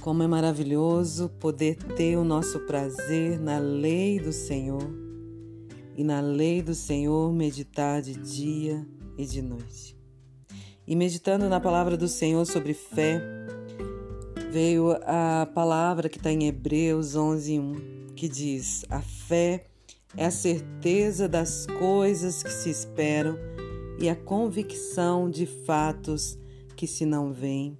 Como é maravilhoso poder ter o nosso prazer na lei do Senhor e na lei do Senhor meditar de dia e de noite. E meditando na palavra do Senhor sobre fé, veio a palavra que está em Hebreus 11:1, que diz: A fé é a certeza das coisas que se esperam e a convicção de fatos que se não veem.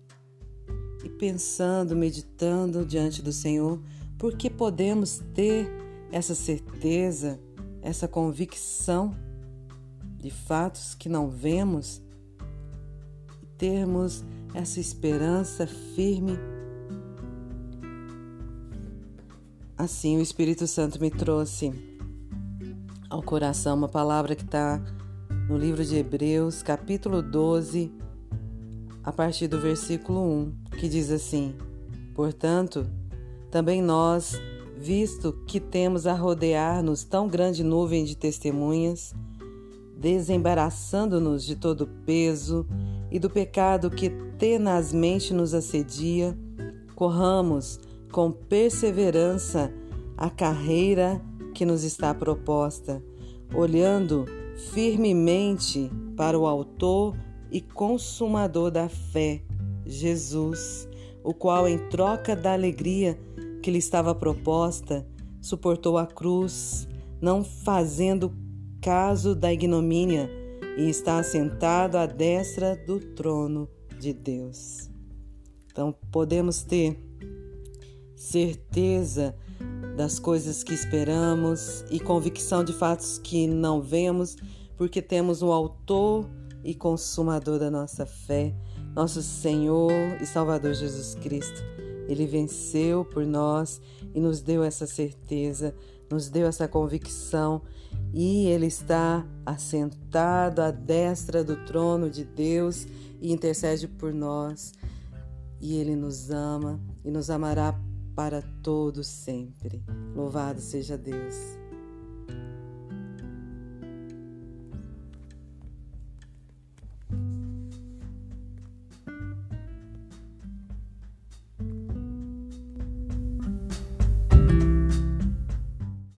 E pensando, meditando diante do Senhor, por que podemos ter essa certeza, essa convicção de fatos que não vemos? E termos essa esperança firme. Assim, o Espírito Santo me trouxe ao coração uma palavra que está no livro de Hebreus, capítulo 12, a partir do versículo 1, que diz assim: Portanto, também nós, visto que temos a rodear-nos tão grande nuvem de testemunhas, desembaraçando-nos de todo peso e do pecado que tenazmente nos assedia, corramos com perseverança a carreira que nos está proposta, olhando firmemente para o Autor e Consumador da fé, Jesus, o qual, em troca da alegria que lhe estava proposta, suportou a cruz, não fazendo caso da ignomínia, e está assentado à destra do trono de Deus. Então, podemos ter certeza das coisas que esperamos e convicção de fatos que não vemos, porque temos o Autor e Consumador da nossa fé, nosso Senhor e Salvador Jesus Cristo. Ele venceu por nós e nos deu essa certeza, nos deu essa convicção e Ele está assentado à destra do trono de Deus e intercede por nós. E Ele nos ama e nos amará para todos sempre. Louvado seja Deus.